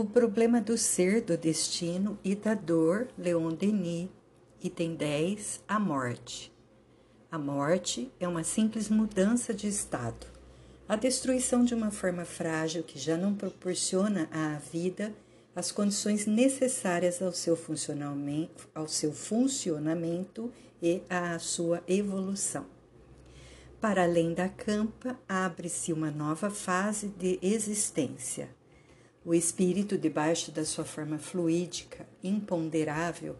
O problema do ser, do destino e da dor, Leon Denis, item 10, a morte. A morte é uma simples mudança de estado. A destruição de uma forma frágil que já não proporciona à vida as condições necessárias ao seu funcionamento, ao seu funcionamento e à sua evolução. Para além da campa, abre-se uma nova fase de existência. O espírito, debaixo da sua forma fluídica, imponderável,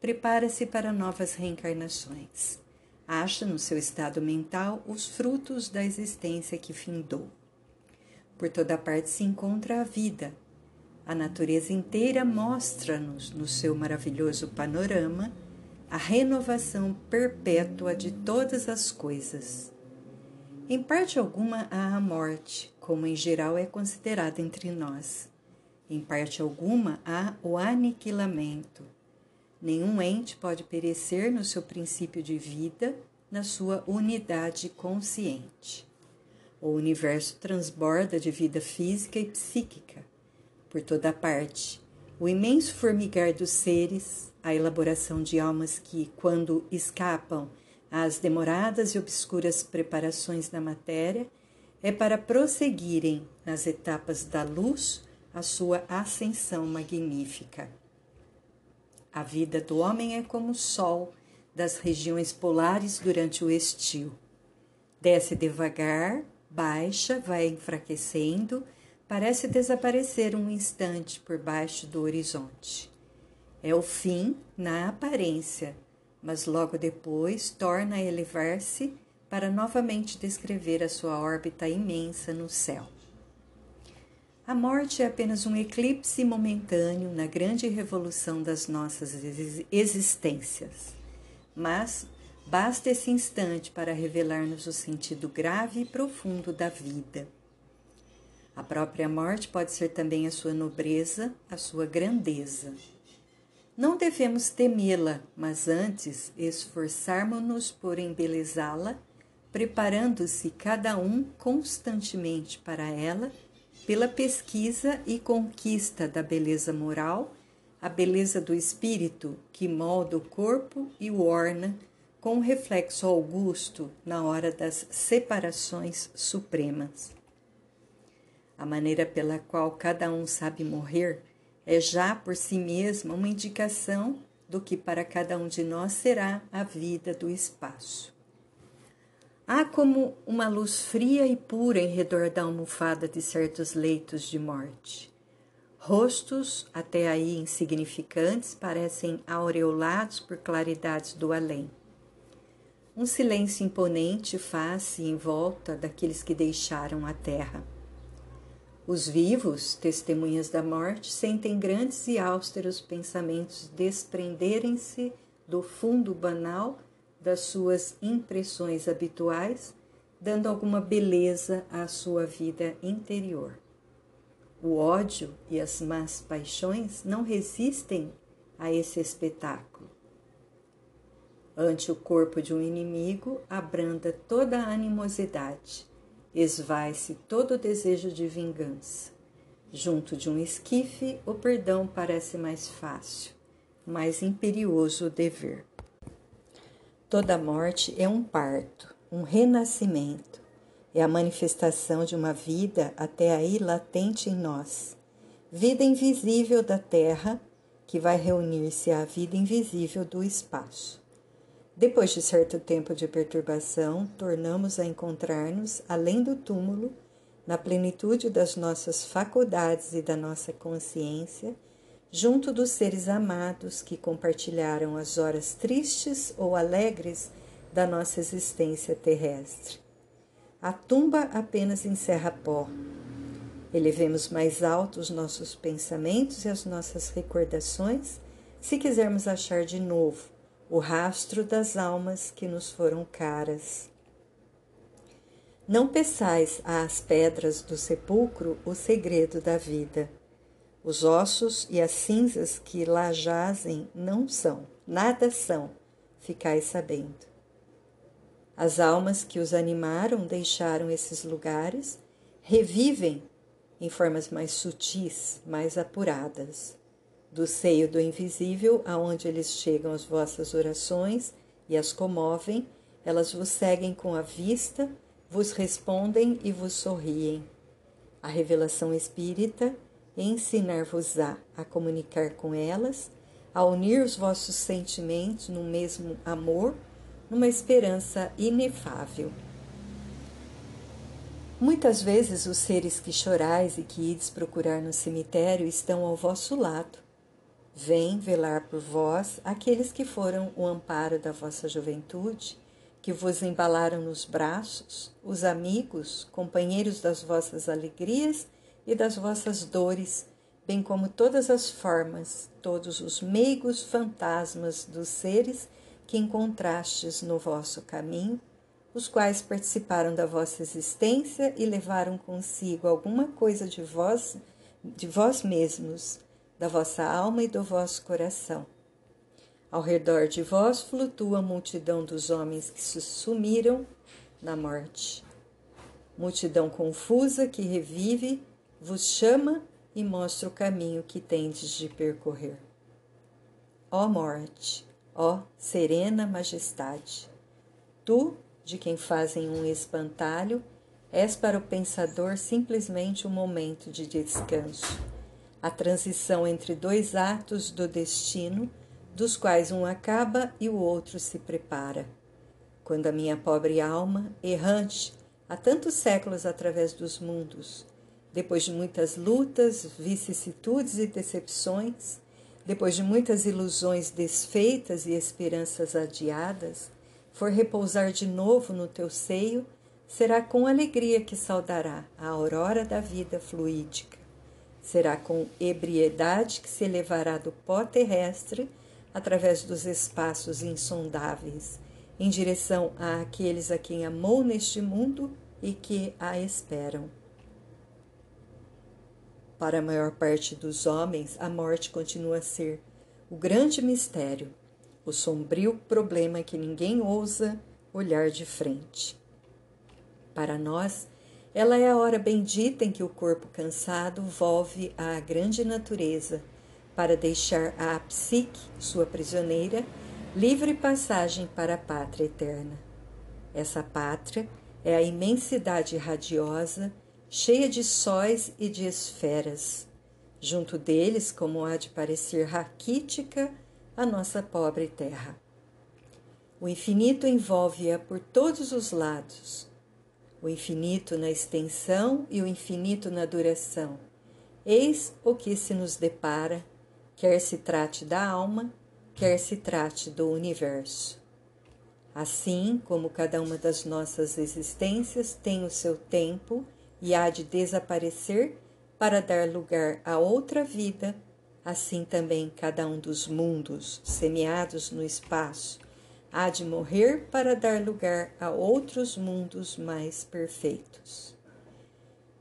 prepara-se para novas reencarnações. Acha no seu estado mental os frutos da existência que findou. Por toda parte se encontra a vida. A natureza inteira mostra-nos, no seu maravilhoso panorama, a renovação perpétua de todas as coisas. Em parte alguma há a morte, como em geral é considerada entre nós. Em parte alguma há o aniquilamento. Nenhum ente pode perecer no seu princípio de vida, na sua unidade consciente. O universo transborda de vida física e psíquica. Por toda parte, o imenso formigar dos seres, a elaboração de almas que, quando escapam às demoradas e obscuras preparações da matéria, é para prosseguirem nas etapas da luz a sua ascensão magnífica. A vida do homem é como o sol das regiões polares durante o estio. Desce devagar, baixa, vai enfraquecendo, parece desaparecer um instante por baixo do horizonte. É o fim na aparência, mas logo depois torna a elevar-se para novamente descrever a sua órbita imensa no céu. A morte é apenas um eclipse momentâneo na grande revolução das nossas existências, mas basta esse instante para revelar-nos o sentido grave e profundo da vida. A própria morte pode ser também a sua nobreza, a sua grandeza. Não devemos temê-la, mas antes esforçarmos-nos por embelezá-la, preparando-se cada um constantemente para ela, pela pesquisa e conquista da beleza moral, a beleza do espírito que molda o corpo e o orna com um reflexo augusto na hora das separações supremas. A maneira pela qual cada um sabe morrer é já por si mesma uma indicação do que para cada um de nós será a vida do espaço. Há como uma luz fria e pura em redor da almofada de certos leitos de morte. Rostos, até aí insignificantes, parecem aureolados por claridades do além. Um silêncio imponente faz-se em volta daqueles que deixaram a terra. Os vivos, testemunhas da morte, sentem grandes e austeros pensamentos desprenderem-se do fundo banal das suas impressões habituais, dando alguma beleza à sua vida interior. O ódio e as más paixões não resistem a esse espetáculo. Ante o corpo de um inimigo, abranda toda a animosidade esvai-se todo o desejo de vingança. Junto de um esquife, o perdão parece mais fácil, mais imperioso o dever. Toda morte é um parto, um renascimento, é a manifestação de uma vida até aí latente em nós, vida invisível da terra que vai reunir-se à vida invisível do espaço. Depois de certo tempo de perturbação, tornamos a encontrar-nos além do túmulo, na plenitude das nossas faculdades e da nossa consciência, junto dos seres amados que compartilharam as horas tristes ou alegres da nossa existência terrestre. A tumba apenas encerra pó. Elevemos mais alto os nossos pensamentos e as nossas recordações, se quisermos achar de novo o rastro das almas que nos foram caras. Não peçais às pedras do sepulcro o segredo da vida. Os ossos e as cinzas que lá jazem não são, nada são, ficais sabendo. As almas que os animaram deixaram esses lugares, revivem em formas mais sutis, mais apuradas. Do seio do invisível, aonde eles chegam as vossas orações e as comovem, elas vos seguem com a vista, vos respondem e vos sorriem. A revelação espírita ensinar-vos-á a comunicar com elas, a unir os vossos sentimentos no mesmo amor, numa esperança inefável. Muitas vezes os seres que chorais e que ides procurar no cemitério estão ao vosso lado. Vêm velar por vós aqueles que foram o amparo da vossa juventude, que vos embalaram nos braços, os amigos, companheiros das vossas alegrias e das vossas dores, bem como todas as formas, todos os meigos fantasmas dos seres que encontrastes no vosso caminho os quais participaram da vossa existência e levaram consigo alguma coisa de vós, de vós mesmos, da vossa alma e do vosso coração. Ao redor de vós flutua a multidão dos homens que se sumiram na morte. Multidão confusa que revive, vos chama e mostra o caminho que tendes de percorrer. Ó morte, ó serena majestade, tu de quem fazem um espantalho, és para o pensador simplesmente um momento de descanso, a transição entre dois atos do destino, dos quais um acaba e o outro se prepara. Quando a minha pobre alma, errante há tantos séculos através dos mundos, depois de muitas lutas, vicissitudes e decepções, depois de muitas ilusões desfeitas e esperanças adiadas, for repousar de novo no teu seio, será com alegria que saudará a aurora da vida fluídica. Será com ebriedade que se elevará do pó terrestre através dos espaços insondáveis, em direção àqueles a quem amou neste mundo e que a esperam. Para a maior parte dos homens, a morte continua a ser o grande mistério o sombrio problema que ninguém ousa olhar de frente. Para nós, ela é a hora bendita em que o corpo cansado volve à grande natureza para deixar a psique, sua prisioneira, livre passagem para a pátria eterna. Essa pátria é a imensidade radiosa, cheia de sóis e de esferas. Junto deles, como há de parecer raquítica, a nossa pobre terra. O infinito envolve-a por todos os lados, o infinito na extensão e o infinito na duração. Eis o que se nos depara, quer se trate da alma, quer se trate do universo. Assim como cada uma das nossas existências tem o seu tempo e há de desaparecer para dar lugar a outra vida assim também cada um dos mundos semeados no espaço há de morrer para dar lugar a outros mundos mais perfeitos.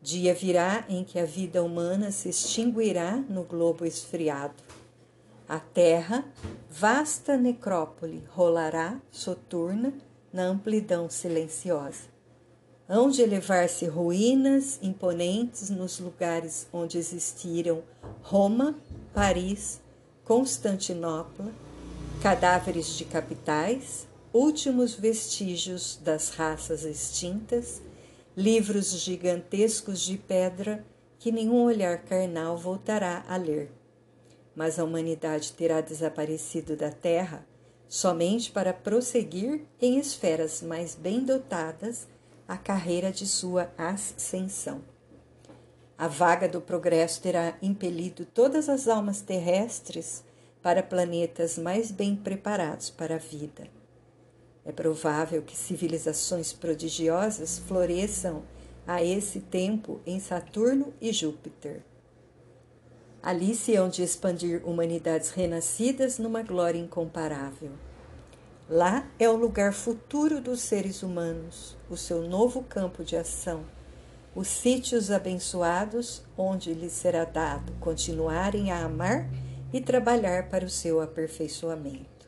Dia virá em que a vida humana se extinguirá no globo esfriado. A terra, vasta necrópole, rolará soturna na amplidão silenciosa. Hão de elevar-se ruínas imponentes nos lugares onde existiram Roma, Paris, Constantinopla, cadáveres de capitais, últimos vestígios das raças extintas, livros gigantescos de pedra que nenhum olhar carnal voltará a ler. Mas a humanidade terá desaparecido da Terra somente para prosseguir em esferas mais bem dotadas a carreira de sua ascensão. A vaga do progresso terá impelido todas as almas terrestres para planetas mais bem preparados para a vida. É provável que civilizações prodigiosas floresçam a esse tempo em Saturno e Júpiter. Ali se hão de expandir humanidades renascidas numa glória incomparável. Lá é o lugar futuro dos seres humanos, o seu novo campo de ação os sítios abençoados onde lhes será dado continuarem a amar e trabalhar para o seu aperfeiçoamento.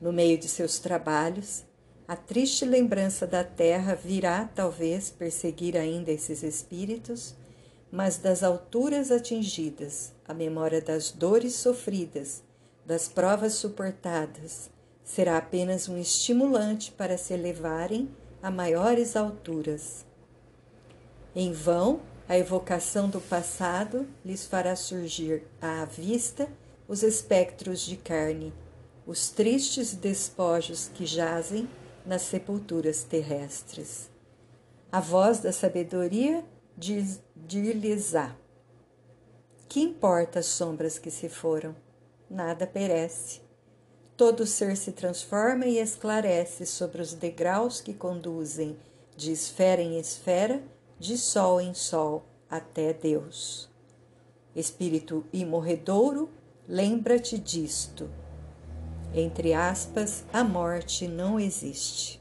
No meio de seus trabalhos, a triste lembrança da terra virá talvez perseguir ainda esses espíritos, mas das alturas atingidas, a memória das dores sofridas, das provas suportadas, será apenas um estimulante para se elevarem a maiores alturas. Em vão, a evocação do passado lhes fará surgir à vista os espectros de carne, os tristes despojos que jazem nas sepulturas terrestres. A voz da sabedoria dir-lhes-á: Que importa as sombras que se foram? Nada perece. Todo ser se transforma e esclarece sobre os degraus que conduzem de esfera em esfera, de sol em sol, até Deus. Espírito imorredouro, lembra-te disto. Entre aspas, a morte não existe.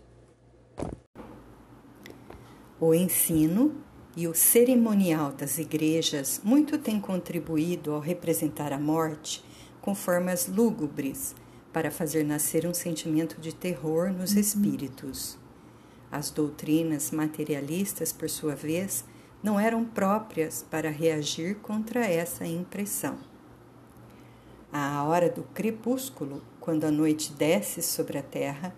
O ensino e o cerimonial das igrejas muito têm contribuído ao representar a morte com formas lúgubres para fazer nascer um sentimento de terror nos uhum. espíritos. As doutrinas materialistas, por sua vez, não eram próprias para reagir contra essa impressão. À hora do crepúsculo, quando a noite desce sobre a terra,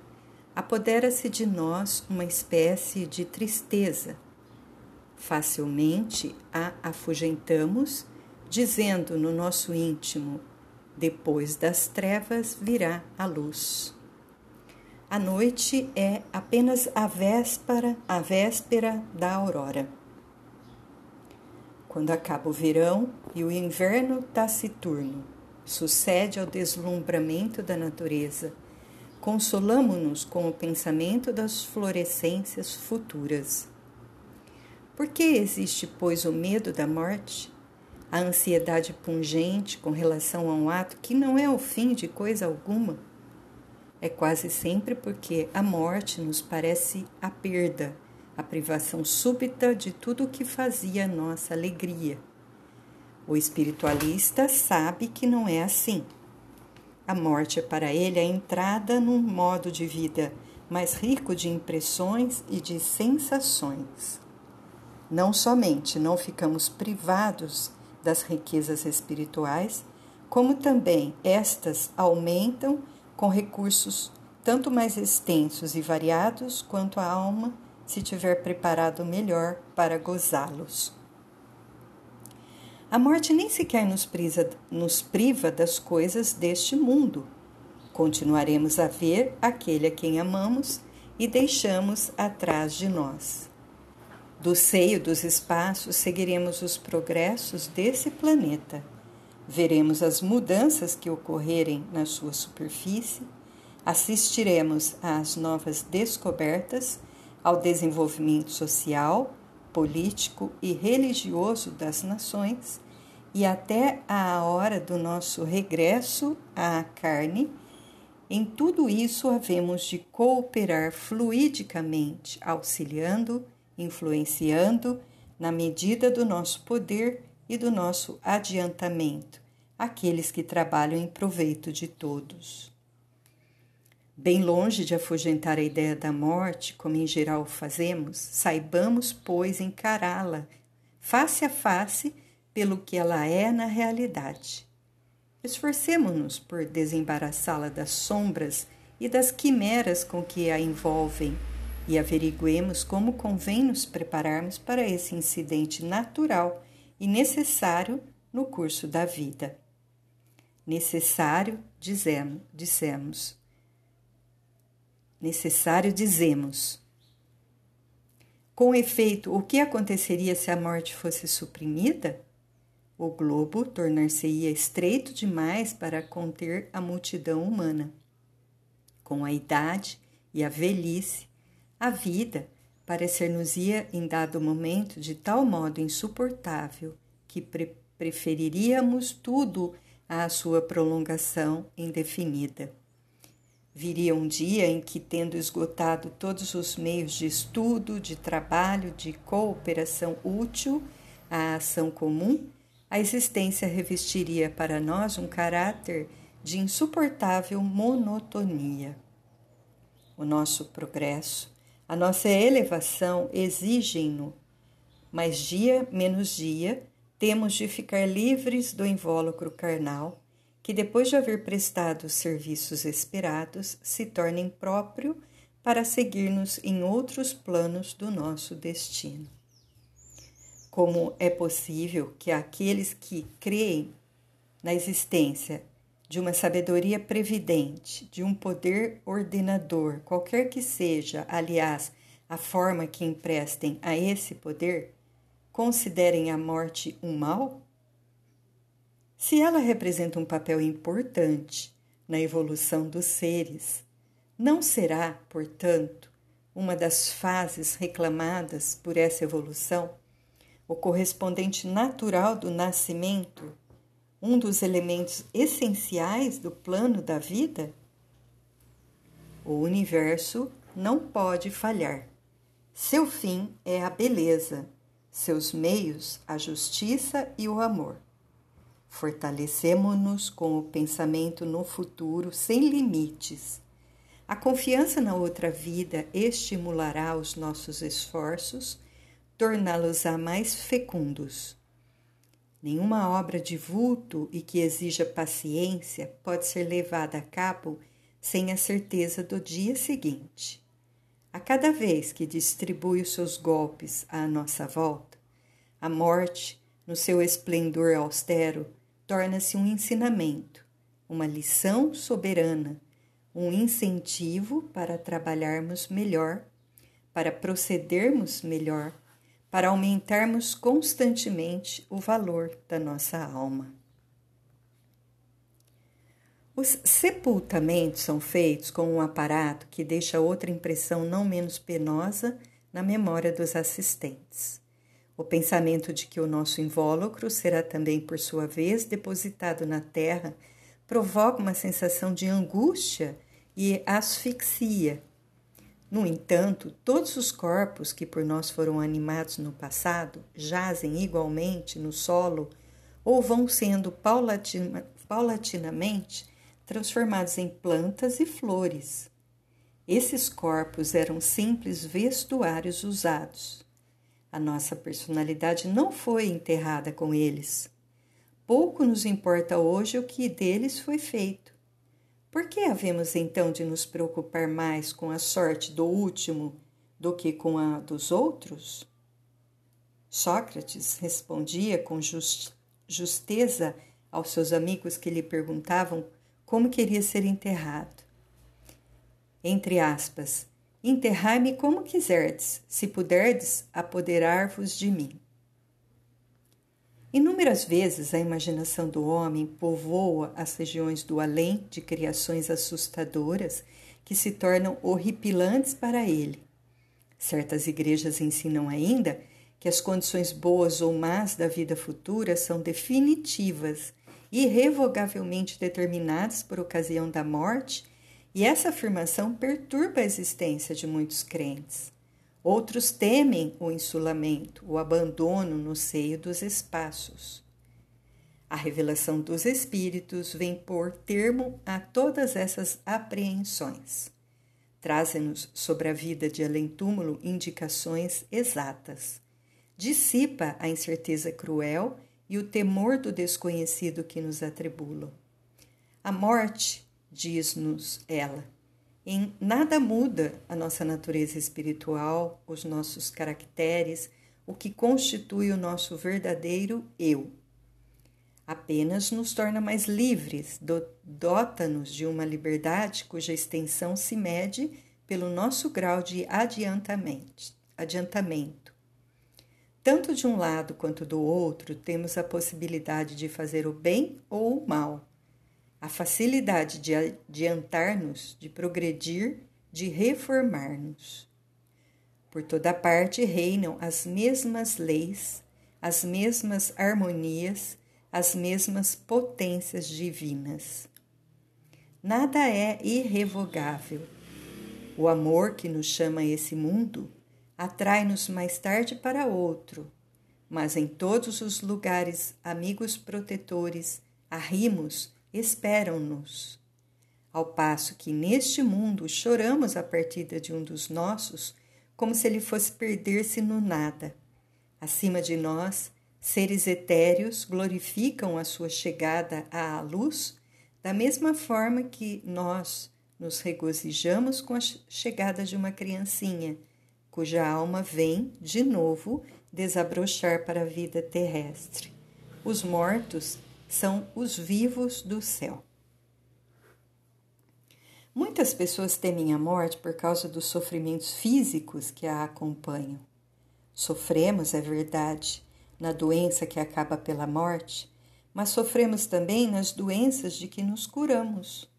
apodera-se de nós uma espécie de tristeza. Facilmente a afugentamos, dizendo no nosso íntimo: depois das trevas virá a luz. A noite é apenas a véspera, a véspera da aurora. Quando acaba o verão e o inverno taciturno sucede ao deslumbramento da natureza, consolamo-nos com o pensamento das florescências futuras. Por que existe, pois, o medo da morte? A ansiedade pungente com relação a um ato que não é o fim de coisa alguma? É quase sempre porque a morte nos parece a perda, a privação súbita de tudo o que fazia nossa alegria. O espiritualista sabe que não é assim. A morte é para ele a entrada num modo de vida mais rico de impressões e de sensações. Não somente não ficamos privados das riquezas espirituais, como também estas aumentam com recursos tanto mais extensos e variados quanto a alma se tiver preparado melhor para gozá-los. A morte nem sequer nos, prisa, nos priva das coisas deste mundo. Continuaremos a ver aquele a quem amamos e deixamos atrás de nós. Do seio dos espaços seguiremos os progressos desse planeta. Veremos as mudanças que ocorrerem na sua superfície, assistiremos às novas descobertas, ao desenvolvimento social, político e religioso das nações e até à hora do nosso regresso à carne. Em tudo isso havemos de cooperar fluidicamente, auxiliando influenciando na medida do nosso poder e do nosso adiantamento aqueles que trabalham em proveito de todos. Bem longe de afugentar a ideia da morte, como em geral fazemos, saibamos, pois, encará-la face a face pelo que ela é na realidade. Esforcemo-nos por desembaraçá-la das sombras e das quimeras com que a envolvem e averiguemos como convém nos prepararmos para esse incidente natural e necessário no curso da vida. Necessário, dizemos, dissemos. Necessário, dizemos. Com efeito, o que aconteceria se a morte fosse suprimida? O globo tornar-se-ia estreito demais para conter a multidão humana. Com a idade e a velhice, a vida parecer-nos-ia em dado momento de tal modo insuportável que pre preferiríamos tudo à sua prolongação indefinida. Viria um dia em que, tendo esgotado todos os meios de estudo, de trabalho, de cooperação útil à ação comum, a existência revestiria para nós um caráter de insuportável monotonia. O nosso progresso a nossa elevação exigem-no mas dia menos dia temos de ficar livres do invólucro carnal, que depois de haver prestado os serviços esperados, se torna impróprio para seguir-nos em outros planos do nosso destino. Como é possível que aqueles que creem na existência de uma sabedoria previdente, de um poder ordenador, qualquer que seja, aliás, a forma que emprestem a esse poder, considerem a morte um mal? Se ela representa um papel importante na evolução dos seres, não será, portanto, uma das fases reclamadas por essa evolução, o correspondente natural do nascimento, um dos elementos essenciais do plano da vida? O universo não pode falhar. Seu fim é a beleza, seus meios a justiça e o amor. Fortalecemo-nos com o pensamento no futuro sem limites. A confiança na outra vida estimulará os nossos esforços, torná-los-á mais fecundos. Nenhuma obra de vulto e que exija paciência pode ser levada a cabo sem a certeza do dia seguinte. A cada vez que distribui os seus golpes à nossa volta, a morte, no seu esplendor austero, torna-se um ensinamento, uma lição soberana, um incentivo para trabalharmos melhor, para procedermos melhor, para aumentarmos constantemente o valor da nossa alma. Os sepultamentos são feitos com um aparato que deixa outra impressão não menos penosa na memória dos assistentes. O pensamento de que o nosso invólucro será também, por sua vez, depositado na terra provoca uma sensação de angústia e asfixia. No entanto, todos os corpos que por nós foram animados no passado jazem igualmente no solo ou vão sendo paulatina, paulatinamente transformados em plantas e flores. Esses corpos eram simples vestuários usados. A nossa personalidade não foi enterrada com eles. Pouco nos importa hoje o que deles foi feito. Por que havemos então de nos preocupar mais com a sorte do último do que com a dos outros? Sócrates respondia com just, justeza aos seus amigos que lhe perguntavam como queria ser enterrado. Entre aspas, enterrai-me como quiserdes, se puderdes apoderar-vos de mim. Inúmeras vezes a imaginação do homem povoa as regiões do além de criações assustadoras que se tornam horripilantes para ele. Certas igrejas ensinam ainda que as condições boas ou más da vida futura são definitivas irrevogavelmente determinadas por ocasião da morte, e essa afirmação perturba a existência de muitos crentes. Outros temem o insulamento, o abandono no seio dos espaços. A revelação dos Espíritos vem pôr termo a todas essas apreensões. Trazem-nos sobre a vida de além-túmulo indicações exatas. Dissipa a incerteza cruel e o temor do desconhecido que nos atribulam. A morte, diz-nos ela, em nada muda a nossa natureza espiritual, os nossos caracteres, o que constitui o nosso verdadeiro eu. Apenas nos torna mais livres, dota-nos de uma liberdade cuja extensão se mede pelo nosso grau de adiantamento. Tanto de um lado quanto do outro, temos a possibilidade de fazer o bem ou o mal, a facilidade de adiantar-nos, de progredir, de reformar-nos. Por toda parte reinam as mesmas leis, as mesmas harmonias, as mesmas potências divinas. Nada é irrevogável. O amor que nos chama a esse mundo atrai-nos mais tarde para outro, mas em todos os lugares, amigos protetores, arrimos, esperam-nos. Ao passo que neste mundo choramos a partida de um dos nossos, como se ele fosse perder-se no nada. Acima de nós, seres etéreos glorificam a sua chegada à luz da mesma forma que nós nos regozijamos com a chegada de uma criancinha, cuja alma vem, de novo, desabrochar para a vida terrestre. Os mortos são os vivos do céu. Muitas pessoas temem a morte por causa dos sofrimentos físicos que a acompanham. Sofremos, é verdade, na doença que acaba pela morte, mas sofremos também nas doenças de que nos curamos.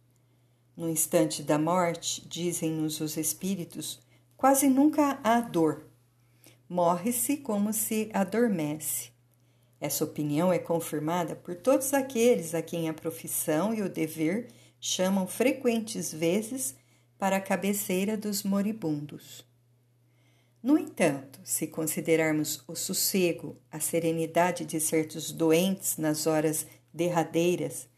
No instante da morte, dizem-nos os espíritos, quase nunca há dor. Morre-se como se adormece. Essa opinião é confirmada por todos aqueles a quem a profissão e o dever chamam frequentes vezes para a cabeceira dos moribundos. No entanto, se considerarmos o sossego, a serenidade de certos doentes nas horas derradeiras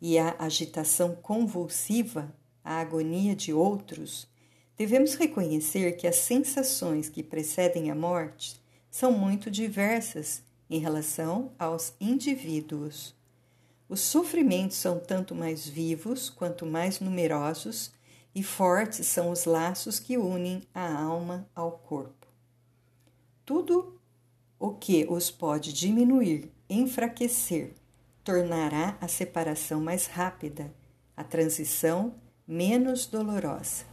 e a agitação convulsiva, a agonia de outros, devemos reconhecer que as sensações que precedem a morte são muito diversas em relação aos indivíduos. Os sofrimentos são tanto mais vivos quanto mais numerosos, e fortes são os laços que unem a alma ao corpo. Tudo o que os pode diminuir, enfraquecer, tornará a separação mais rápida, a transição menos dolorosa.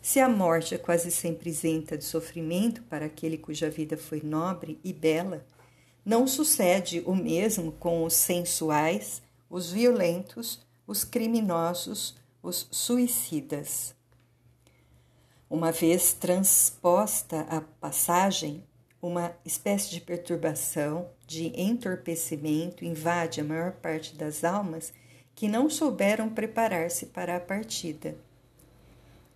Se a morte é quase sempre isenta de sofrimento para aquele cuja vida foi nobre e bela, não sucede o mesmo com os sensuais, os violentos, os criminosos, os suicidas. Uma vez transposta a passagem, uma espécie de perturbação, de entorpecimento invade a maior parte das almas que não souberam preparar-se para a partida.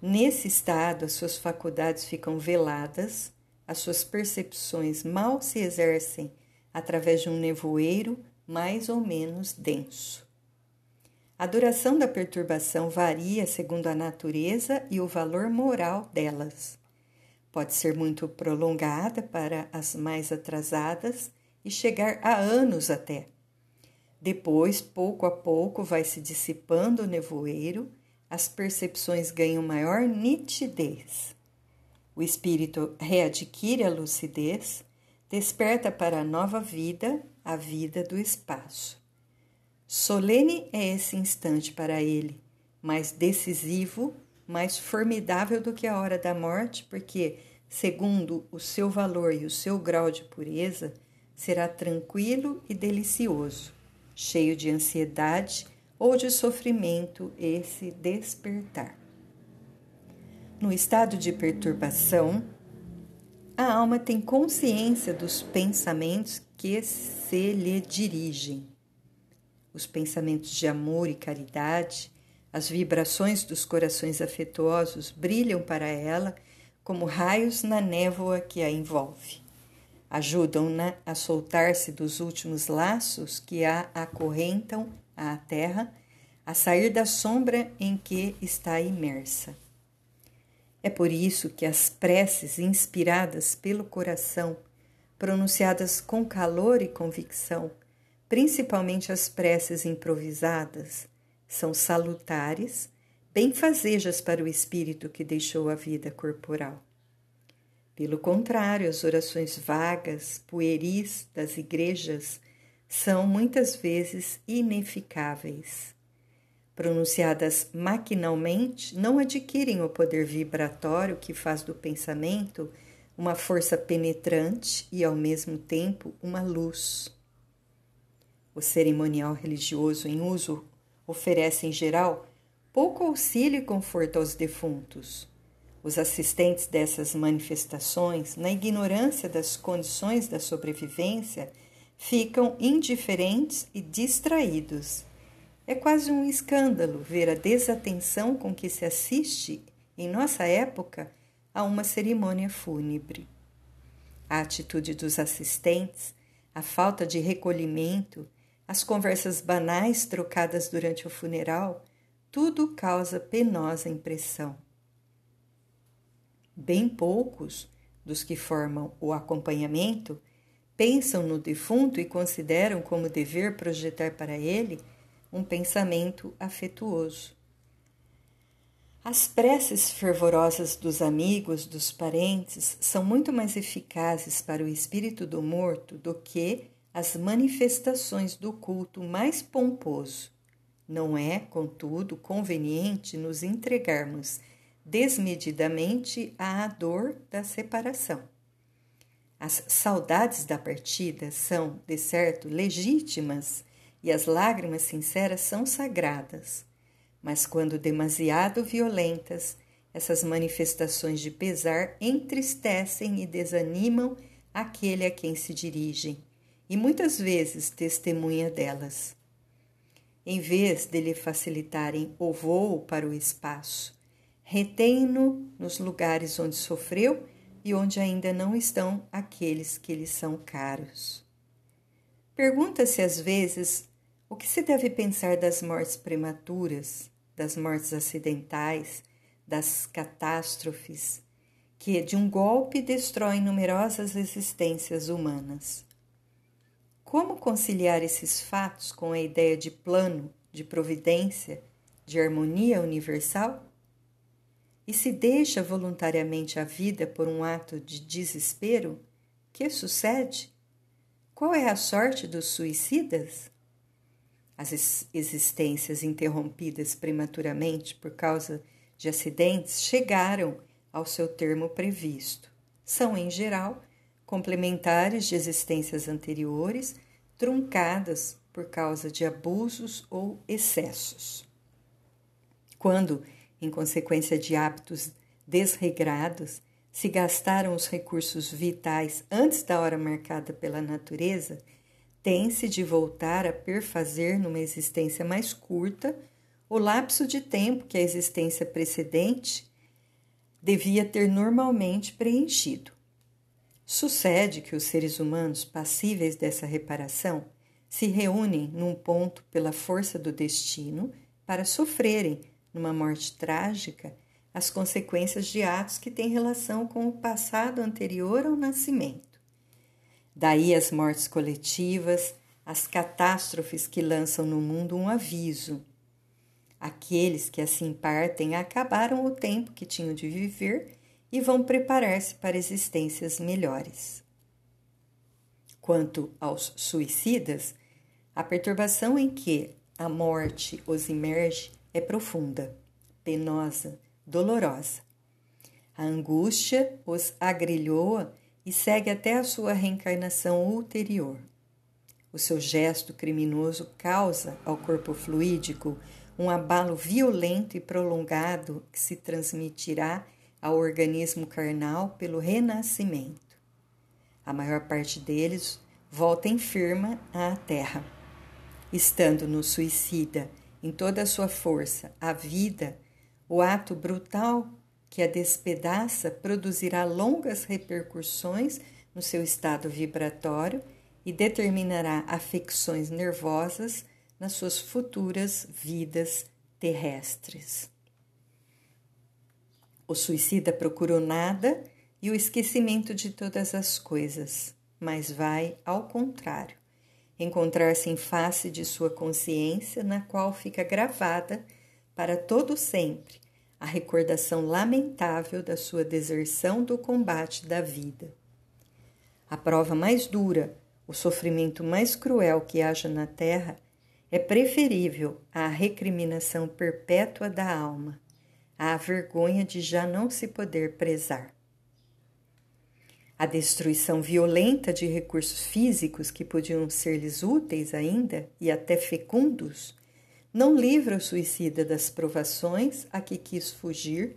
Nesse estado, as suas faculdades ficam veladas, as suas percepções mal se exercem através de um nevoeiro mais ou menos denso. A duração da perturbação varia segundo a natureza e o valor moral delas. Pode ser muito prolongada para as mais atrasadas e chegar a anos até. Depois, pouco a pouco, vai se dissipando o nevoeiro, as percepções ganham maior nitidez. O espírito readquire a lucidez desperta para a nova vida, a vida do espaço. Solene é esse instante para ele, mais decisivo, mais formidável do que a hora da morte, porque, segundo o seu valor e o seu grau de pureza, será tranquilo e delicioso, cheio de ansiedade ou de sofrimento esse despertar. No estado de perturbação, a alma tem consciência dos pensamentos que se lhe dirigem. Os pensamentos de amor e caridade, as vibrações dos corações afetuosos brilham para ela como raios na névoa que a envolve. Ajudam-na a soltar-se dos últimos laços que a acorrentam à terra, a sair da sombra em que está imersa. É por isso que as preces inspiradas pelo coração, pronunciadas com calor e convicção, principalmente as preces improvisadas, são salutares, benfazejas para o espírito que deixou a vida corporal. Pelo contrário, as orações vagas, pueris das igrejas são muitas vezes ineficáveis pronunciadas maquinalmente, não adquirem o poder vibratório que faz do pensamento uma força penetrante e, ao mesmo tempo, uma luz. O cerimonial religioso em uso oferece, em geral, pouco auxílio e conforto aos defuntos. Os assistentes dessas manifestações, na ignorância das condições da sobrevivência, ficam indiferentes e distraídos é quase um escândalo ver a desatenção com que se assiste, em nossa época, a uma cerimônia fúnebre. A atitude dos assistentes, a falta de recolhimento, as conversas banais trocadas durante o funeral, tudo causa penosa impressão. Bem poucos, dos que formam o acompanhamento pensam no defunto e consideram como dever projetar para ele um pensamento afetuoso. As preces fervorosas dos amigos, dos parentes, são muito mais eficazes para o espírito do morto do que as manifestações do culto mais pomposo. Não é, contudo, conveniente nos entregarmos desmedidamente à dor da separação. As saudades da partida são, de certo, legítimas e as lágrimas sinceras são sagradas, mas quando demasiado violentas, essas manifestações de pesar entristecem e desanimam aquele a quem se dirigem e muitas vezes testemunha delas. Em vez de lhe facilitarem o voo para o espaço, retém-no nos lugares onde sofreu e onde ainda não estão aqueles que lhe são caros. Pergunta-se às vezes o que se deve pensar das mortes prematuras, das mortes acidentais, das catástrofes, que de um golpe destroem numerosas existências humanas. Como conciliar esses fatos com a ideia de plano, de providência, de harmonia universal? E se deixa voluntariamente a vida por um ato de desespero, que sucede? Qual é a sorte dos suicidas? As existências interrompidas prematuramente por causa de acidentes chegaram ao seu termo previsto. São, em geral, complementares de existências anteriores, truncadas por causa de abusos ou excessos. Quando, em consequência de hábitos desregrados, se gastaram os recursos vitais antes da hora marcada pela natureza, tem-se de voltar a perfazer numa existência mais curta o lapso de tempo que a existência precedente devia ter normalmente preenchido. Sucede que os seres humanos passíveis dessa reparação se reúnem num ponto pela força do destino para sofrerem, numa morte trágica, as consequências de atos que têm relação com o passado anterior ao nascimento. Daí as mortes coletivas, as catástrofes que lançam no mundo um aviso. Aqueles que assim partem acabaram o tempo que tinham de viver e vão preparar-se para existências melhores. Quanto aos suicidas, a perturbação em que a morte os imerge é profunda, penosa, dolorosa. A angústia os agrilhoa e segue até a sua reencarnação ulterior. O seu gesto criminoso causa ao corpo fluídico um abalo violento e prolongado que se transmitirá ao organismo carnal pelo renascimento. A maior parte deles volta enferma à terra. Estando no suicida em toda a sua força a vida, o ato brutal que a despedaça produzirá longas repercussões no seu estado vibratório e determinará afecções nervosas nas suas futuras vidas terrestres. O suicida procurou nada e o esquecimento de todas as coisas, mas vai, ao contrário, encontrar-se em face de sua consciência, na qual fica gravada para todo sempre a recordação lamentável da sua deserção do combate da vida. A prova mais dura, o sofrimento mais cruel que haja na terra, é preferível à recriminação perpétua da alma à vergonha de já não se poder prezar. A destruição violenta de recursos físicos que podiam ser-lhes úteis ainda e até fecundos não livra o suicida das provações a que quis fugir,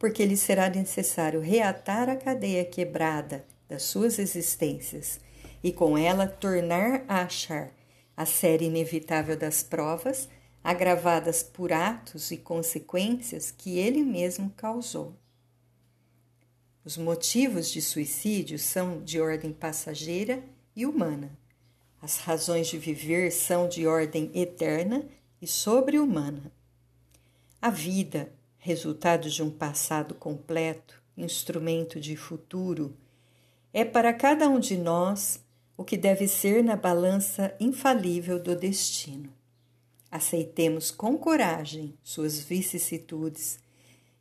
porque lhe será necessário reatar a cadeia quebrada das suas existências e com ela tornar a achar a série inevitável das provas agravadas por atos e consequências que ele mesmo causou. Os motivos de suicídio são de ordem passageira e humana. As razões de viver são de ordem eterna e sobre-humana. A vida, resultado de um passado completo, instrumento de futuro é para cada um de nós o que deve ser na balança infalível do destino. Aceitemos com coragem suas vicissitudes,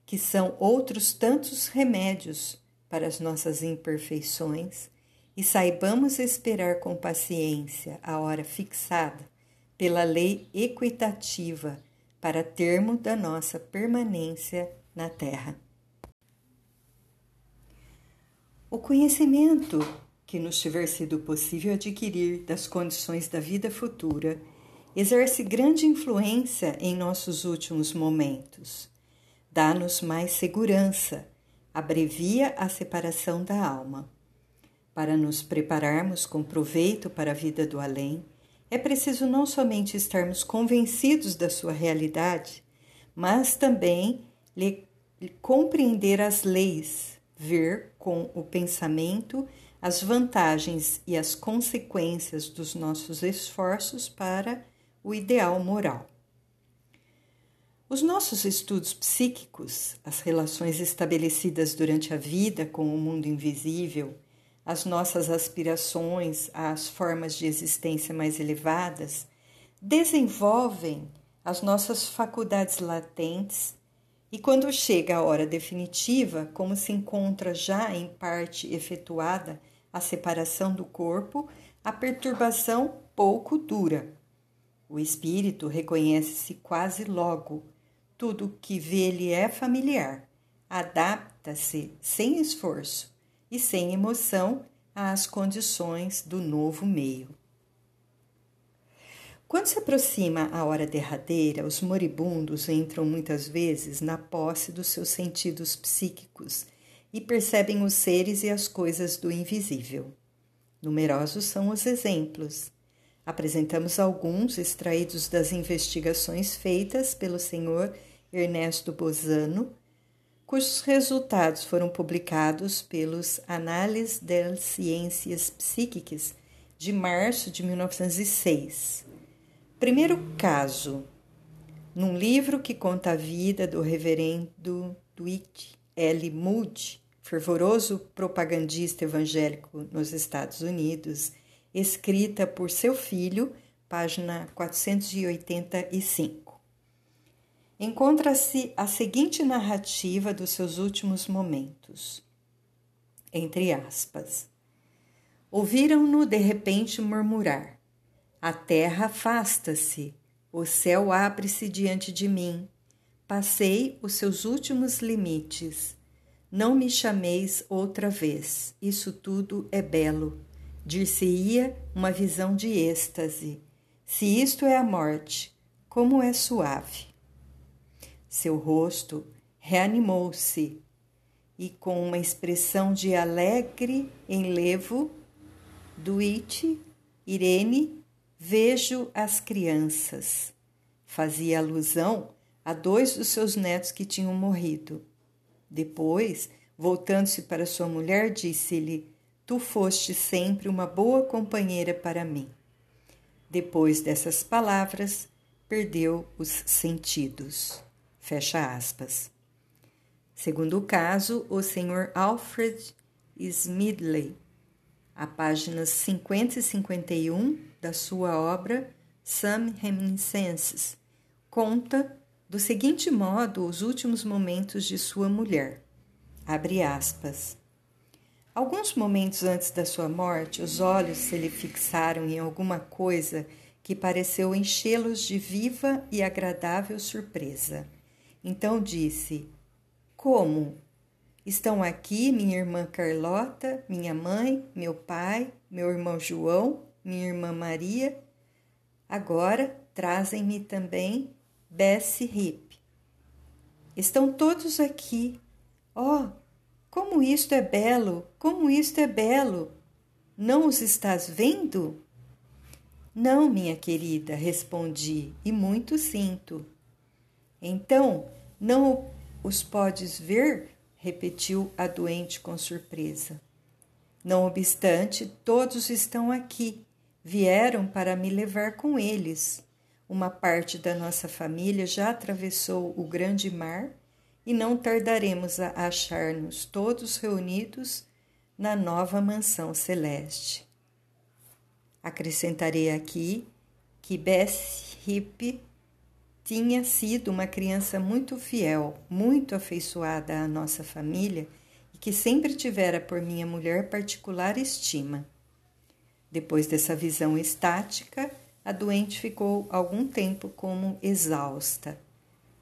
que são outros tantos remédios para as nossas imperfeições, e saibamos esperar com paciência a hora fixada pela lei equitativa para termo da nossa permanência na Terra. O conhecimento que nos tiver sido possível adquirir das condições da vida futura exerce grande influência em nossos últimos momentos. Dá-nos mais segurança, abrevia a separação da alma. Para nos prepararmos com proveito para a vida do além, é preciso não somente estarmos convencidos da sua realidade, mas também lhe compreender as leis, ver com o pensamento as vantagens e as consequências dos nossos esforços para o ideal moral. Os nossos estudos psíquicos, as relações estabelecidas durante a vida com o mundo invisível, as nossas aspirações às formas de existência mais elevadas, desenvolvem as nossas faculdades latentes e quando chega a hora definitiva, como se encontra já em parte efetuada a separação do corpo, a perturbação pouco dura. O espírito reconhece-se quase logo. Tudo que vê lhe é familiar. Adapta-se sem esforço e sem emoção às condições do novo meio. Quando se aproxima a hora derradeira, os moribundos entram muitas vezes na posse dos seus sentidos psíquicos e percebem os seres e as coisas do invisível. Numerosos são os exemplos. Apresentamos alguns extraídos das investigações feitas pelo senhor Ernesto Bozano, cujos resultados foram publicados pelos Análises das Ciências Psíquicas de março de 1906. Primeiro caso, num livro que conta a vida do reverendo Dwight L. Moody, fervoroso propagandista evangélico nos Estados Unidos, escrita por seu filho, página 485. Encontra-se a seguinte narrativa dos seus últimos momentos. Entre aspas. Ouviram-no de repente murmurar: a terra afasta-se, o céu abre-se diante de mim. Passei os seus últimos limites. Não me chameis outra vez, isso tudo é belo. Dir-se-ia uma visão de êxtase. Se isto é a morte, como é suave. Seu rosto reanimou-se e, com uma expressão de alegre enlevo, Duite, Irene Vejo as crianças. Fazia alusão a dois dos seus netos que tinham morrido. Depois, voltando-se para sua mulher, disse-lhe: Tu foste sempre uma boa companheira para mim. Depois dessas palavras, perdeu os sentidos. Fecha aspas. Segundo o caso, o Sr. Alfred Smidley, a páginas 50 e 51 da sua obra Some Reminiscences, conta do seguinte modo os últimos momentos de sua mulher. Abre aspas. Alguns momentos antes da sua morte, os olhos se lhe fixaram em alguma coisa que pareceu enchê-los de viva e agradável surpresa. Então disse: Como? Estão aqui minha irmã Carlota, minha mãe, meu pai, meu irmão João minha irmã Maria. Agora trazem-me também Bessie Hip. Estão todos aqui. Oh, como isto é belo! Como isto é belo! Não os estás vendo? Não, minha querida, respondi, e muito sinto. Então, não os podes ver? repetiu a doente com surpresa. Não obstante, todos estão aqui vieram para me levar com eles. Uma parte da nossa família já atravessou o grande mar e não tardaremos a achar-nos todos reunidos na nova mansão celeste. Acrescentarei aqui que Bess Hip tinha sido uma criança muito fiel, muito afeiçoada à nossa família e que sempre tivera por minha mulher particular estima. Depois dessa visão estática, a doente ficou algum tempo como exausta.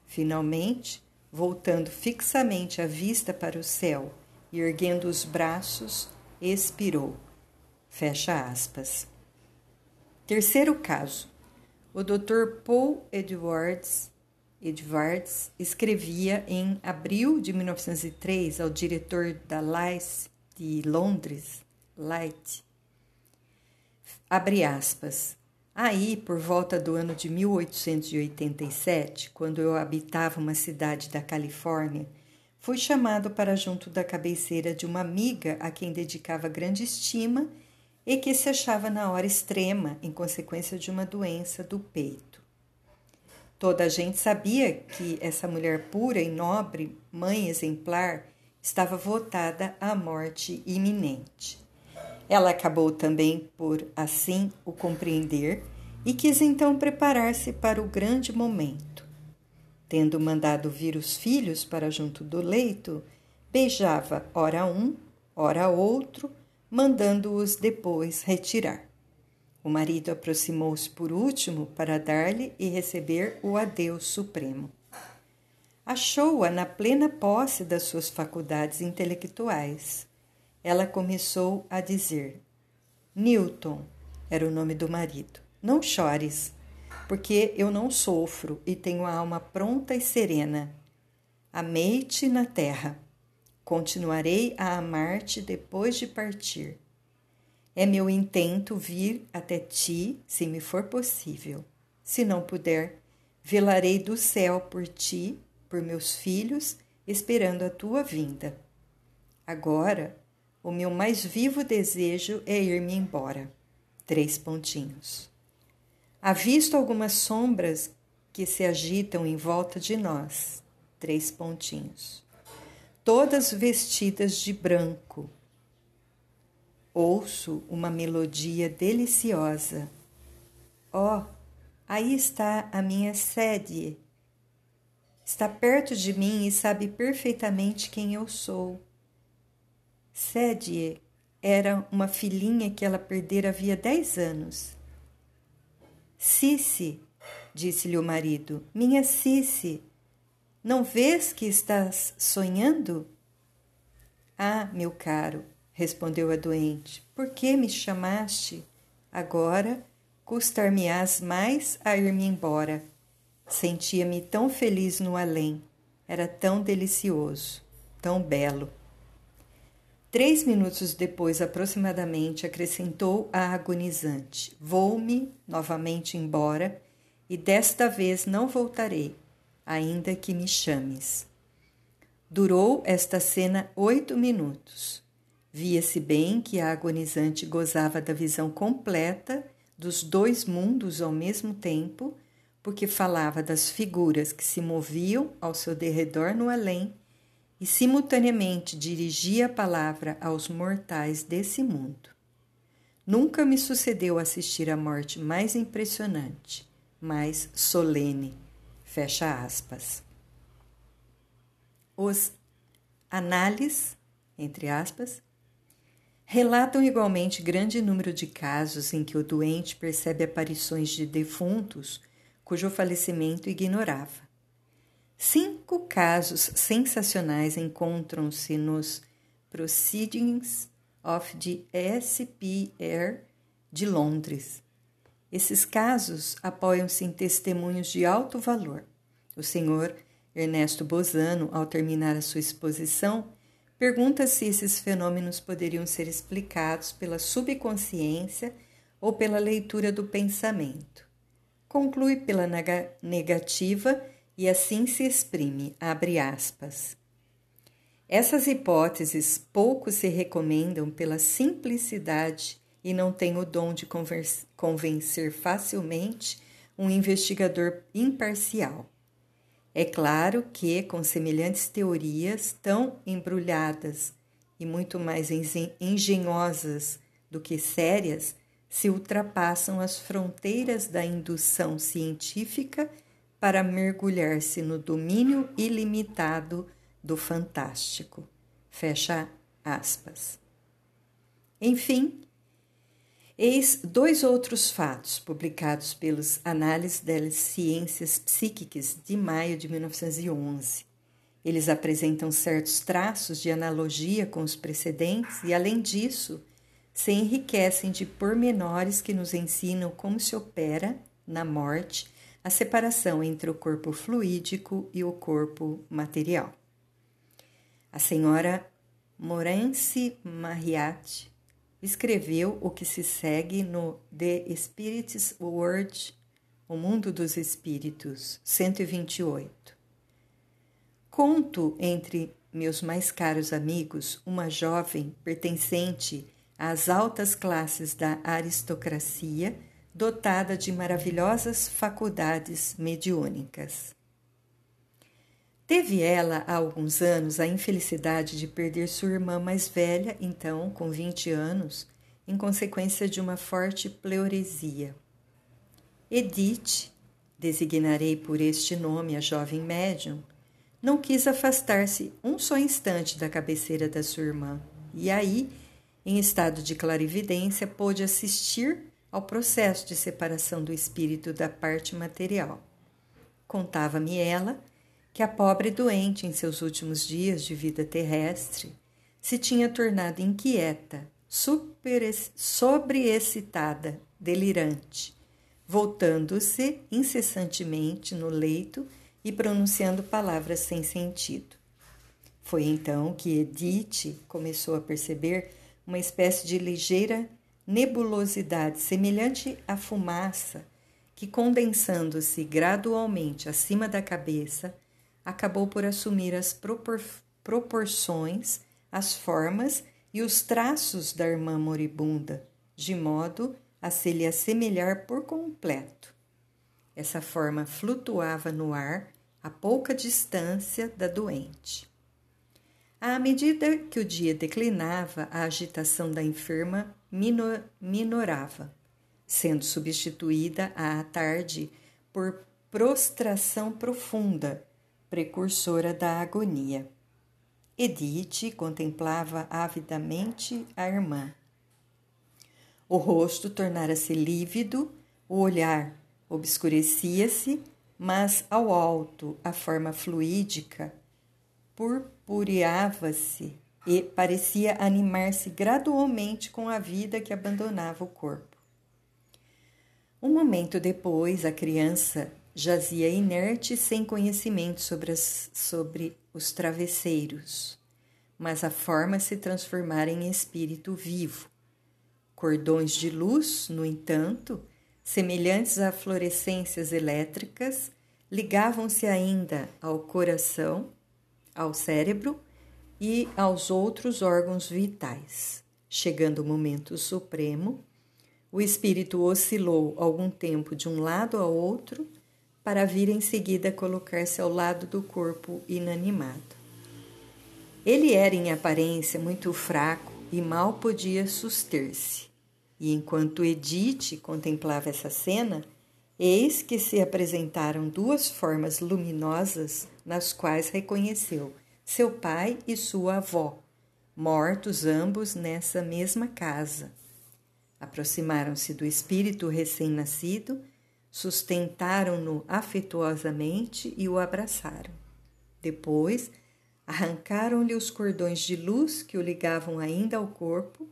Finalmente, voltando fixamente a vista para o céu e erguendo os braços, expirou. Fecha aspas. Terceiro caso. O Dr. Paul Edwards, Edwards escrevia em abril de 1903 ao diretor da Lice de Londres, Light, abre aspas, Aí, por volta do ano de 1887, quando eu habitava uma cidade da Califórnia, fui chamado para junto da cabeceira de uma amiga a quem dedicava grande estima e que se achava na hora extrema em consequência de uma doença do peito. Toda a gente sabia que essa mulher pura e nobre, mãe exemplar, estava votada à morte iminente. Ela acabou também por assim o compreender e quis então preparar-se para o grande momento. Tendo mandado vir os filhos para junto do leito, beijava ora um, ora outro, mandando-os depois retirar. O marido aproximou-se por último para dar-lhe e receber o adeus supremo. Achou-a na plena posse das suas faculdades intelectuais ela começou a dizer: Newton era o nome do marido. Não chores, porque eu não sofro e tenho a alma pronta e serena. Amei-te na terra. Continuarei a amar-te depois de partir. É meu intento vir até ti, se me for possível. Se não puder, velarei do céu por ti, por meus filhos, esperando a tua vinda. Agora o meu mais vivo desejo é ir-me embora. Três pontinhos. Avisto algumas sombras que se agitam em volta de nós. Três pontinhos. Todas vestidas de branco. Ouço uma melodia deliciosa. Oh, aí está a minha sede. Está perto de mim e sabe perfeitamente quem eu sou. Sedie era uma filhinha que ela perdera havia dez anos. Cici, disse-lhe o marido, minha Cici, não vês que estás sonhando? Ah, meu caro, respondeu a doente, por que me chamaste? Agora custar-me-ás mais a ir-me embora. Sentia-me tão feliz no além, era tão delicioso, tão belo. Três minutos depois, aproximadamente, acrescentou a agonizante: Vou-me novamente embora e desta vez não voltarei, ainda que me chames. Durou esta cena oito minutos. Via-se bem que a agonizante gozava da visão completa dos dois mundos ao mesmo tempo, porque falava das figuras que se moviam ao seu derredor no além e simultaneamente dirigia a palavra aos mortais desse mundo. Nunca me sucedeu assistir a morte mais impressionante, mais solene. Fecha aspas. Os análises, entre aspas, relatam igualmente grande número de casos em que o doente percebe aparições de defuntos cujo falecimento ignorava. Cinco casos sensacionais encontram-se nos Proceedings of the SPR de Londres. Esses casos apoiam-se em testemunhos de alto valor. O senhor Ernesto Bozano, ao terminar a sua exposição, pergunta se esses fenômenos poderiam ser explicados pela subconsciência ou pela leitura do pensamento. Conclui pela negativa e assim se exprime, abre aspas. Essas hipóteses pouco se recomendam pela simplicidade e não têm o dom de convencer facilmente um investigador imparcial. É claro que, com semelhantes teorias tão embrulhadas e muito mais engenhosas do que sérias se ultrapassam as fronteiras da indução científica para mergulhar-se no domínio ilimitado do fantástico. Fecha aspas. Enfim, eis dois outros fatos publicados pelos Análises das Ciências Psíquicas de maio de 1911. Eles apresentam certos traços de analogia com os precedentes e, além disso, se enriquecem de pormenores que nos ensinam como se opera, na morte, a separação entre o corpo fluídico e o corpo material. A senhora Morence Mariatti escreveu o que se segue no The Spirit's World, O Mundo dos Espíritos, 128. Conto entre meus mais caros amigos uma jovem pertencente às altas classes da aristocracia dotada de maravilhosas faculdades mediúnicas. Teve ela há alguns anos a infelicidade de perder sua irmã mais velha, então com 20 anos, em consequência de uma forte pleuresia. Edith, designarei por este nome a jovem médium, não quis afastar-se um só instante da cabeceira da sua irmã, e aí, em estado de clarividência, pôde assistir ao processo de separação do espírito da parte material. Contava-me ela que a pobre doente, em seus últimos dias de vida terrestre, se tinha tornado inquieta, sobreexcitada, delirante, voltando-se incessantemente no leito e pronunciando palavras sem sentido. Foi então que Edith começou a perceber uma espécie de ligeira nebulosidade semelhante à fumaça que, condensando-se gradualmente acima da cabeça, acabou por assumir as propor proporções, as formas e os traços da irmã moribunda, de modo a se lhe assemelhar por completo. Essa forma flutuava no ar a pouca distância da doente. À medida que o dia declinava, a agitação da enferma minor, minorava, sendo substituída à tarde por prostração profunda, precursora da agonia. Edith contemplava avidamente a irmã. O rosto tornara-se lívido, o olhar obscurecia-se, mas ao alto a forma fluídica purpureava-se e parecia animar-se gradualmente com a vida que abandonava o corpo. Um momento depois, a criança jazia inerte sem conhecimento sobre, as, sobre os travesseiros, mas a forma se transformara em espírito vivo. Cordões de luz, no entanto, semelhantes a fluorescências elétricas, ligavam-se ainda ao coração ao cérebro e aos outros órgãos vitais. Chegando o momento supremo, o espírito oscilou algum tempo de um lado ao outro para vir em seguida colocar-se ao lado do corpo inanimado. Ele era em aparência muito fraco e mal podia suster-se. E enquanto Edith contemplava essa cena, eis que se apresentaram duas formas luminosas nas quais reconheceu seu pai e sua avó, mortos ambos nessa mesma casa. Aproximaram-se do espírito recém-nascido, sustentaram-no afetuosamente e o abraçaram. Depois, arrancaram-lhe os cordões de luz que o ligavam ainda ao corpo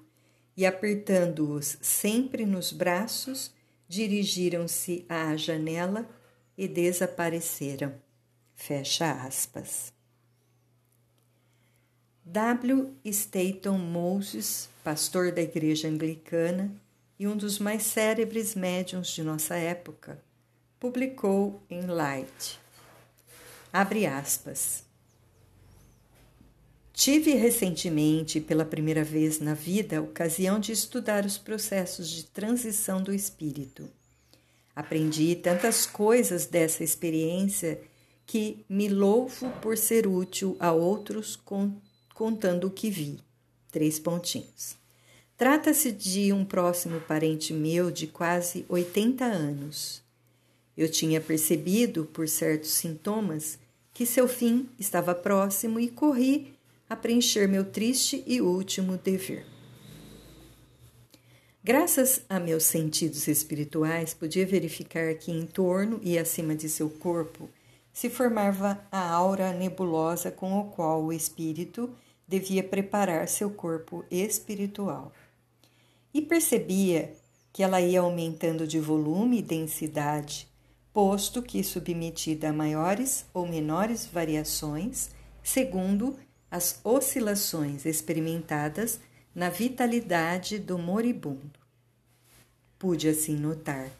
e, apertando-os sempre nos braços, dirigiram-se à janela e desapareceram. Fecha aspas. W. Staton Moses, pastor da Igreja Anglicana e um dos mais célebres médiums de nossa época, publicou em Light. Abre aspas. Tive recentemente, pela primeira vez na vida, a ocasião de estudar os processos de transição do espírito. Aprendi tantas coisas dessa experiência que me louvo por ser útil a outros contando o que vi. três pontinhos. Trata-se de um próximo parente meu de quase 80 anos. Eu tinha percebido, por certos sintomas, que seu fim estava próximo e corri a preencher meu triste e último dever. Graças a meus sentidos espirituais, podia verificar que em torno e acima de seu corpo se formava a aura nebulosa com o qual o espírito devia preparar seu corpo espiritual. E percebia que ela ia aumentando de volume e densidade, posto que submetida a maiores ou menores variações, segundo as oscilações experimentadas na vitalidade do moribundo. Pude assim notar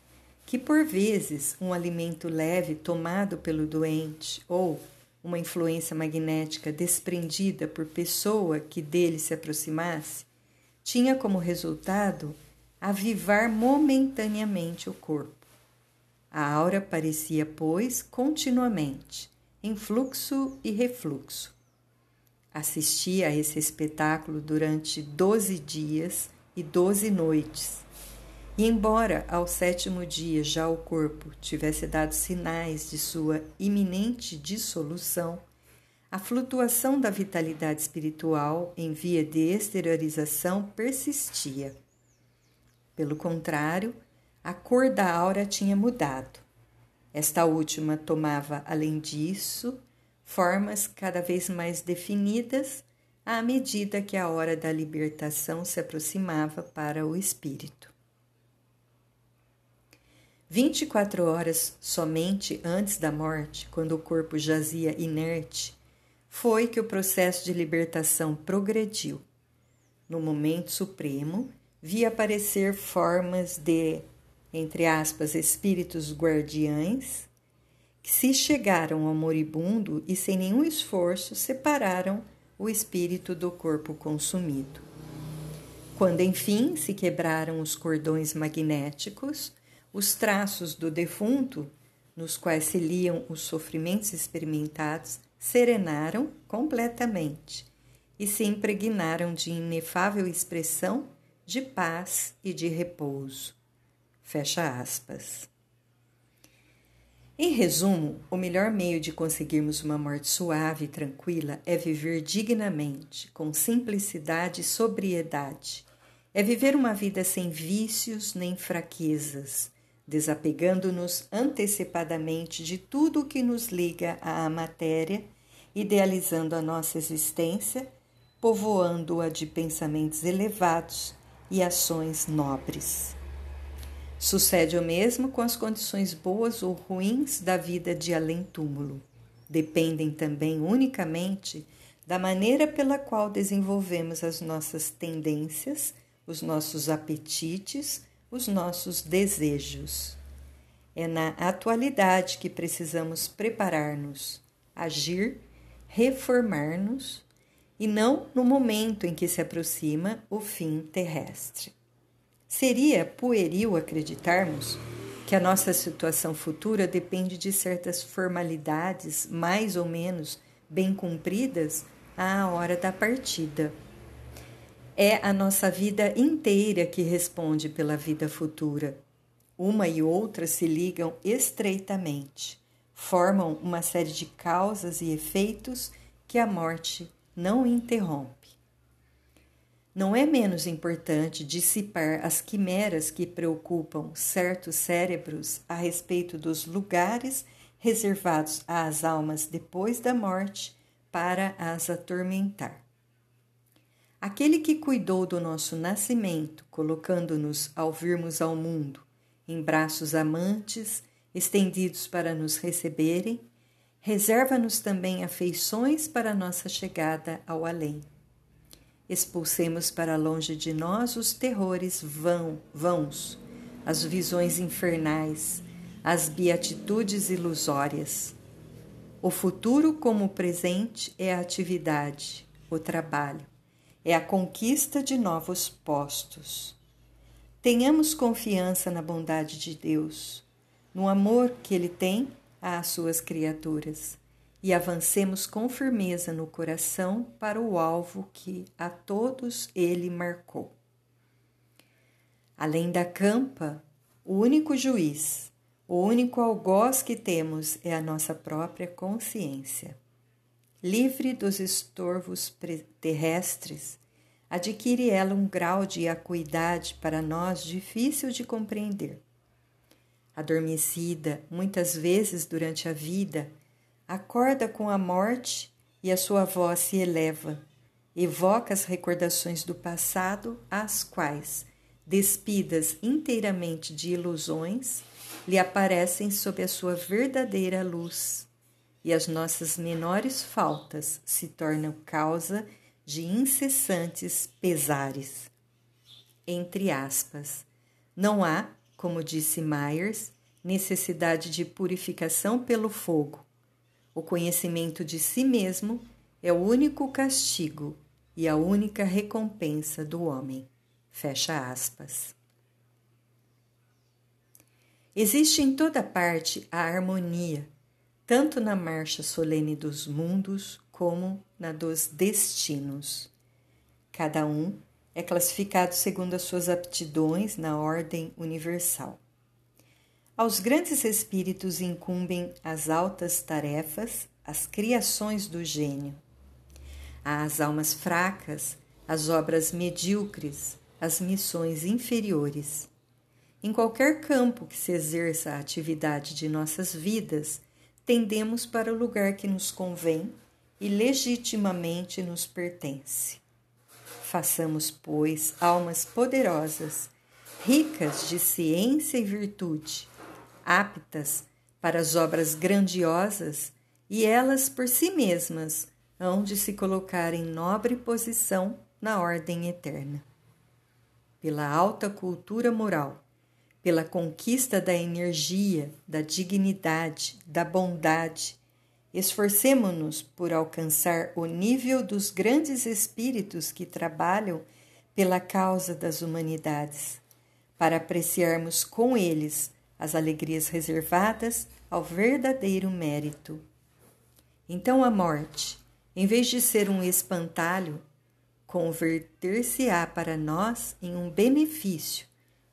que, por vezes, um alimento leve tomado pelo doente ou uma influência magnética desprendida por pessoa que dele se aproximasse tinha como resultado avivar momentaneamente o corpo. A aura parecia, pois, continuamente, em fluxo e refluxo, Assisti a esse espetáculo durante doze dias e doze noites. E embora ao sétimo dia já o corpo tivesse dado sinais de sua iminente dissolução, a flutuação da vitalidade espiritual em via de exteriorização persistia. Pelo contrário, a cor da aura tinha mudado. Esta última tomava, além disso, formas cada vez mais definidas à medida que a hora da libertação se aproximava para o espírito. 24 horas somente antes da morte, quando o corpo jazia inerte, foi que o processo de libertação progrediu. No momento supremo, vi aparecer formas de, entre aspas, espíritos guardiães que se chegaram ao moribundo e sem nenhum esforço separaram o espírito do corpo consumido. Quando enfim se quebraram os cordões magnéticos, os traços do defunto, nos quais se liam os sofrimentos experimentados, serenaram completamente e se impregnaram de inefável expressão de paz e de repouso. Fecha aspas. Em resumo, o melhor meio de conseguirmos uma morte suave e tranquila é viver dignamente, com simplicidade e sobriedade. É viver uma vida sem vícios nem fraquezas, desapegando-nos antecipadamente de tudo o que nos liga à matéria, idealizando a nossa existência, povoando-a de pensamentos elevados e ações nobres. Sucede o mesmo com as condições boas ou ruins da vida de além-túmulo. Dependem também unicamente da maneira pela qual desenvolvemos as nossas tendências, os nossos apetites, os nossos desejos. É na atualidade que precisamos preparar-nos, agir, reformar-nos e não no momento em que se aproxima o fim terrestre. Seria pueril acreditarmos que a nossa situação futura depende de certas formalidades mais ou menos bem cumpridas à hora da partida. É a nossa vida inteira que responde pela vida futura. Uma e outra se ligam estreitamente, formam uma série de causas e efeitos que a morte não interrompe. Não é menos importante dissipar as quimeras que preocupam certos cérebros a respeito dos lugares reservados às almas depois da morte para as atormentar. Aquele que cuidou do nosso nascimento, colocando-nos ao virmos ao mundo, em braços amantes, estendidos para nos receberem, reserva-nos também afeições para nossa chegada ao além expulsemos para longe de nós os terrores vão, vãos, as visões infernais, as beatitudes ilusórias. O futuro, como o presente, é a atividade, o trabalho, é a conquista de novos postos. Tenhamos confiança na bondade de Deus, no amor que Ele tem às suas criaturas e avancemos com firmeza no coração para o alvo que a todos ele marcou. Além da campa, o único juiz, o único algoz que temos é a nossa própria consciência. Livre dos estorvos terrestres, adquire ela um grau de acuidade para nós difícil de compreender. Adormecida muitas vezes durante a vida, acorda com a morte e a sua voz se eleva, evoca as recordações do passado, às quais, despidas inteiramente de ilusões, lhe aparecem sob a sua verdadeira luz, e as nossas menores faltas se tornam causa de incessantes pesares. Entre aspas, não há, como disse Myers, necessidade de purificação pelo fogo, o conhecimento de si mesmo é o único castigo e a única recompensa do homem. Fecha aspas. Existe em toda parte a harmonia, tanto na marcha solene dos mundos como na dos destinos. Cada um é classificado segundo as suas aptidões na ordem universal. Aos grandes espíritos incumbem as altas tarefas, as criações do gênio. Às almas fracas, as obras medíocres, as missões inferiores. Em qualquer campo que se exerça a atividade de nossas vidas, tendemos para o lugar que nos convém e legitimamente nos pertence. Façamos, pois, almas poderosas, ricas de ciência e virtude, aptas para as obras grandiosas e elas por si mesmas hão de se colocar em nobre posição na ordem eterna. Pela alta cultura moral, pela conquista da energia, da dignidade, da bondade, esforcemo-nos por alcançar o nível dos grandes espíritos que trabalham pela causa das humanidades, para apreciarmos com eles as alegrias reservadas ao verdadeiro mérito. Então a morte, em vez de ser um espantalho, converter-se-á para nós em um benefício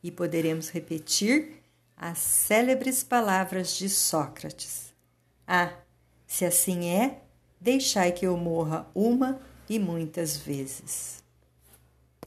e poderemos repetir as célebres palavras de Sócrates: Ah, se assim é, deixai que eu morra uma e muitas vezes.